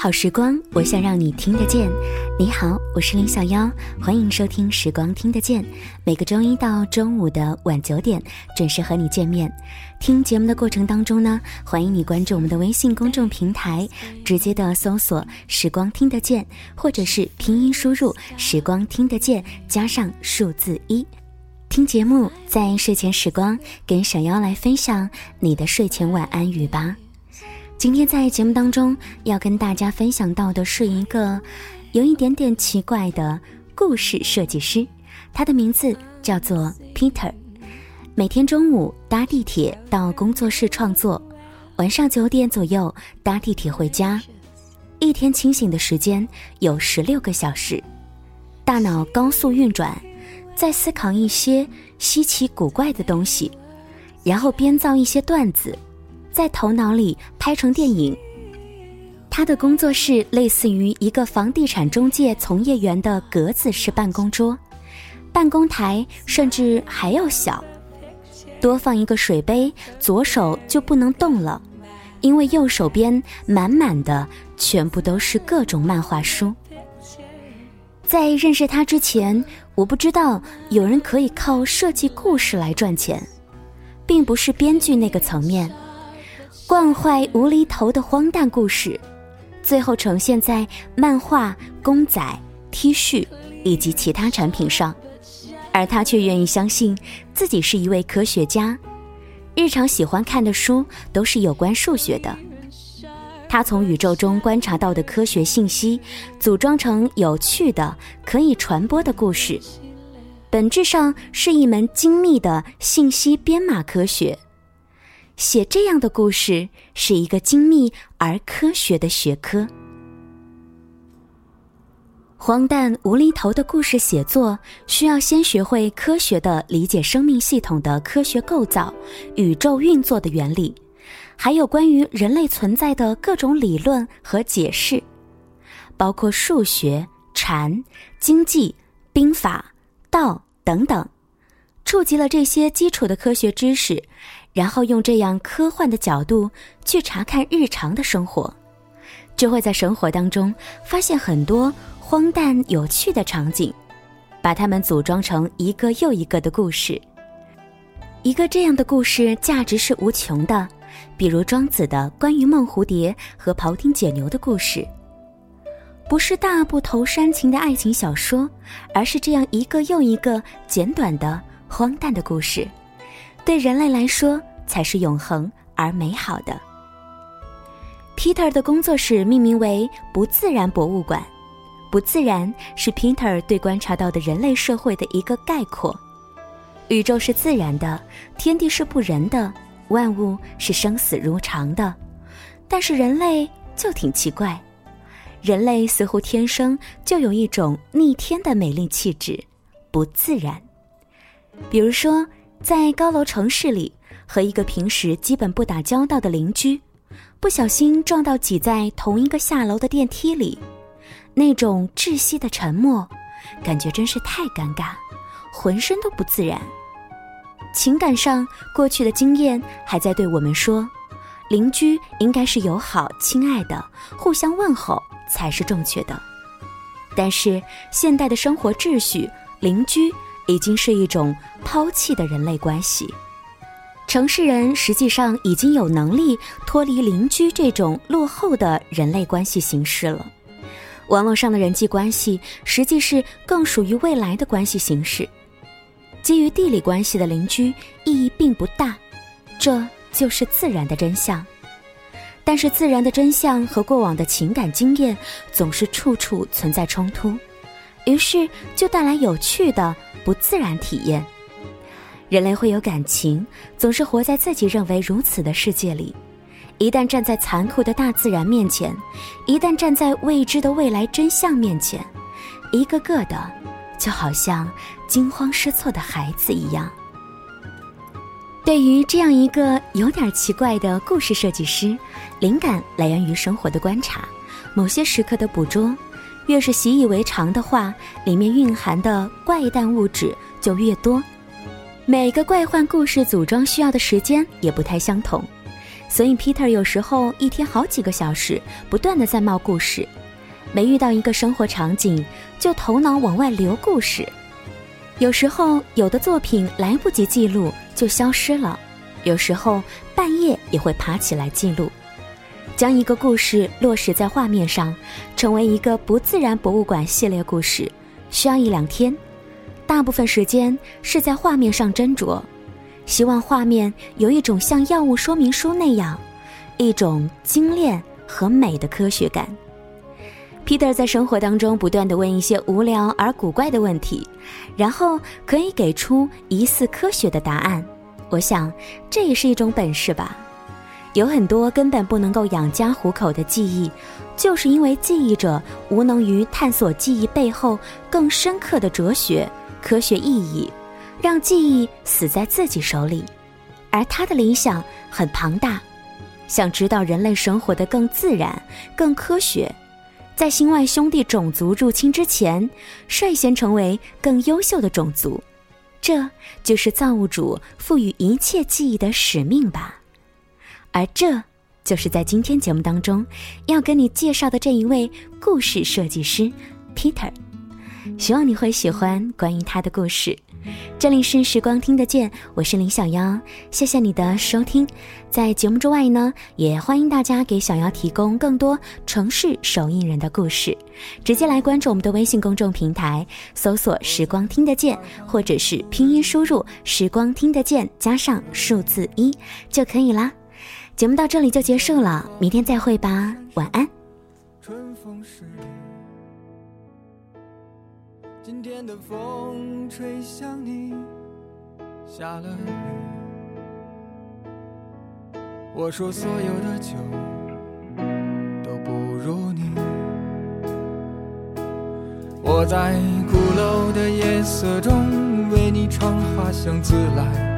好时光，我想让你听得见。你好，我是林小妖，欢迎收听《时光听得见》。每个周一到周五的晚九点，准时和你见面。听节目的过程当中呢，欢迎你关注我们的微信公众平台，直接的搜索“时光听得见”，或者是拼音输入“时光听得见”加上数字一。听节目，在睡前时光，跟小妖来分享你的睡前晚安语吧。今天在节目当中要跟大家分享到的是一个有一点点奇怪的故事设计师，他的名字叫做 Peter。每天中午搭地铁到工作室创作，晚上九点左右搭地铁回家，一天清醒的时间有十六个小时，大脑高速运转，在思考一些稀奇古怪的东西，然后编造一些段子。在头脑里拍成电影。他的工作室类似于一个房地产中介从业员的格子式办公桌，办公台甚至还要小，多放一个水杯，左手就不能动了，因为右手边满满的全部都是各种漫画书。在认识他之前，我不知道有人可以靠设计故事来赚钱，并不是编剧那个层面。惯坏无厘头的荒诞故事，最后呈现在漫画、公仔、T 恤以及其他产品上，而他却愿意相信自己是一位科学家，日常喜欢看的书都是有关数学的。他从宇宙中观察到的科学信息，组装成有趣的、可以传播的故事，本质上是一门精密的信息编码科学。写这样的故事是一个精密而科学的学科。荒诞无厘头的故事写作需要先学会科学的理解生命系统的科学构造、宇宙运作的原理，还有关于人类存在的各种理论和解释，包括数学、禅、经济、兵法、道等等。触及了这些基础的科学知识。然后用这样科幻的角度去查看日常的生活，就会在生活当中发现很多荒诞有趣的场景，把它们组装成一个又一个的故事。一个这样的故事价值是无穷的，比如庄子的关于梦蝴蝶和庖丁解牛的故事，不是大部头煽情的爱情小说，而是这样一个又一个简短的荒诞的故事。对人类来说，才是永恒而美好的。Peter 的工作室命名为“不自然博物馆”，不自然是 Peter 对观察到的人类社会的一个概括。宇宙是自然的，天地是不仁的，万物是生死如常的，但是人类就挺奇怪，人类似乎天生就有一种逆天的美丽气质，不自然。比如说。在高楼城市里，和一个平时基本不打交道的邻居，不小心撞到挤在同一个下楼的电梯里，那种窒息的沉默，感觉真是太尴尬，浑身都不自然。情感上，过去的经验还在对我们说，邻居应该是友好、亲爱的，互相问候才是正确的。但是现代的生活秩序，邻居。已经是一种抛弃的人类关系。城市人实际上已经有能力脱离邻居这种落后的人类关系形式了。网络上的人际关系实际是更属于未来的关系形式。基于地理关系的邻居意义并不大，这就是自然的真相。但是自然的真相和过往的情感经验总是处处存在冲突，于是就带来有趣的。不自然体验，人类会有感情，总是活在自己认为如此的世界里。一旦站在残酷的大自然面前，一旦站在未知的未来真相面前，一个个的，就好像惊慌失措的孩子一样。对于这样一个有点奇怪的故事设计师，灵感来源于生活的观察，某些时刻的捕捉。越是习以为常的话，里面蕴含的怪诞物质就越多。每个怪幻故事组装需要的时间也不太相同，所以 Peter 有时候一天好几个小时不断的在冒故事，每遇到一个生活场景就头脑往外流故事。有时候有的作品来不及记录就消失了，有时候半夜也会爬起来记录，将一个故事落实在画面上，成为一个不自然博物馆系列故事，需要一两天，大部分时间是在画面上斟酌。希望画面有一种像药物说明书那样，一种精炼和美的科学感。Peter 在生活当中不断的问一些无聊而古怪的问题，然后可以给出疑似科学的答案。我想这也是一种本事吧。有很多根本不能够养家糊口的记忆，就是因为记忆者无能于探索记忆背后更深刻的哲学、科学意义。让记忆死在自己手里，而他的理想很庞大，想知道人类生活的更自然、更科学，在新外兄弟种族入侵之前，率先成为更优秀的种族。这就是造物主赋予一切记忆的使命吧。而这就是在今天节目当中要跟你介绍的这一位故事设计师 Peter。希望你会喜欢关于他的故事。这里是时光听得见，我是林小妖，谢谢你的收听。在节目之外呢，也欢迎大家给小妖提供更多城市手艺人的故事，直接来关注我们的微信公众平台，搜索“时光听得见”或者是拼音输入“时光听得见”加上数字一就可以啦。节目到这里就结束了，明天再会吧，晚安。春风今天的风吹向你，下了雨。我说所有的酒都不如你。我在鼓楼的夜色中为你唱花香自来，